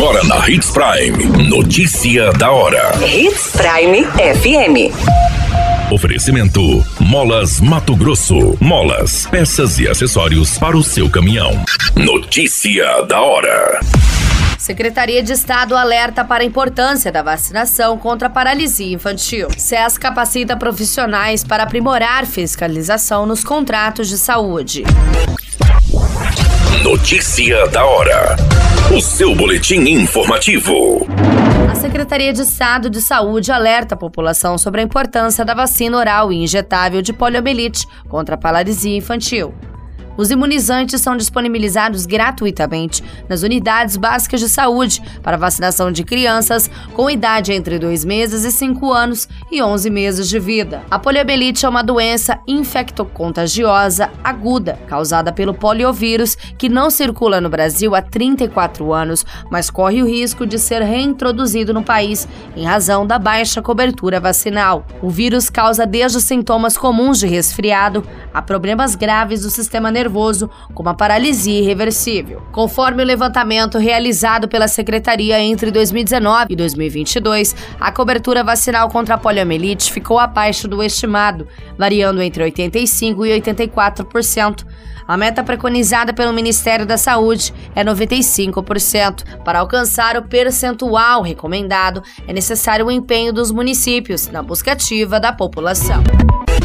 Agora na Hits Prime. Notícia da hora. Hits Prime FM. Oferecimento: Molas Mato Grosso. Molas, peças e acessórios para o seu caminhão. Notícia da hora. Secretaria de Estado alerta para a importância da vacinação contra a paralisia infantil. SES capacita profissionais para aprimorar fiscalização nos contratos de saúde. Notícia da hora. O seu boletim informativo. A Secretaria de Estado de Saúde alerta a população sobre a importância da vacina oral e injetável de poliomielite contra a paralisia infantil. Os imunizantes são disponibilizados gratuitamente nas unidades básicas de saúde para vacinação de crianças com idade entre 2 meses e 5 anos e 11 meses de vida. A poliomielite é uma doença infectocontagiosa aguda causada pelo poliovírus que não circula no Brasil há 34 anos, mas corre o risco de ser reintroduzido no país em razão da baixa cobertura vacinal. O vírus causa desde sintomas comuns de resfriado a problemas graves do sistema nervoso nervoso com uma paralisia irreversível. Conforme o levantamento realizado pela Secretaria entre 2019 e 2022, a cobertura vacinal contra a poliomielite ficou abaixo do estimado, variando entre 85% e 84%. A meta preconizada pelo Ministério da Saúde é 95%. Para alcançar o percentual recomendado, é necessário o empenho dos municípios na busca ativa da população.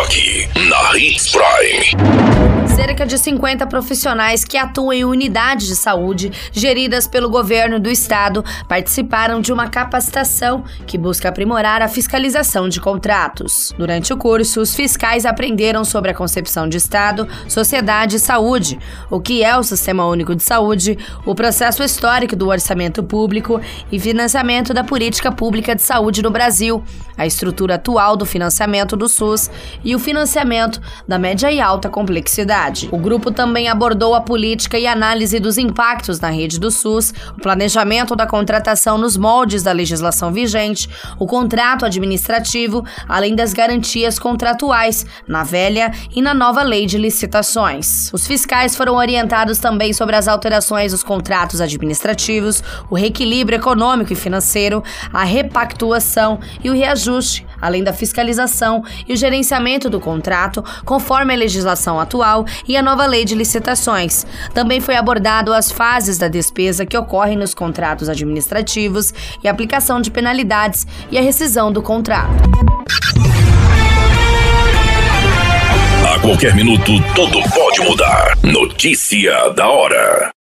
Aqui, na Hits Prime. Cerca de 50 profissionais que atuam em unidades de saúde geridas pelo governo do estado participaram de uma capacitação que busca aprimorar a fiscalização de contratos. Durante o curso, os fiscais aprenderam sobre a concepção de Estado, sociedade e saúde, o que é o Sistema Único de Saúde, o processo histórico do orçamento público e financiamento da política pública de saúde no Brasil, a estrutura atual do financiamento do SUS e o financiamento da média e alta complexidade. O grupo também abordou a política e análise dos impactos na rede do SUS, o planejamento da contratação nos moldes da legislação vigente, o contrato administrativo, além das garantias contratuais na velha e na nova lei de licitações. Os fiscais foram orientados também sobre as alterações dos contratos administrativos, o reequilíbrio econômico e financeiro, a repactuação e o reajuste, além da fiscalização e o gerenciamento do contrato, conforme a legislação atual e a nova lei de licitações. Também foi abordado as fases da despesa que ocorrem nos contratos administrativos e aplicação de penalidades e a rescisão do contrato. A qualquer minuto, tudo pode mudar. Notícia da hora.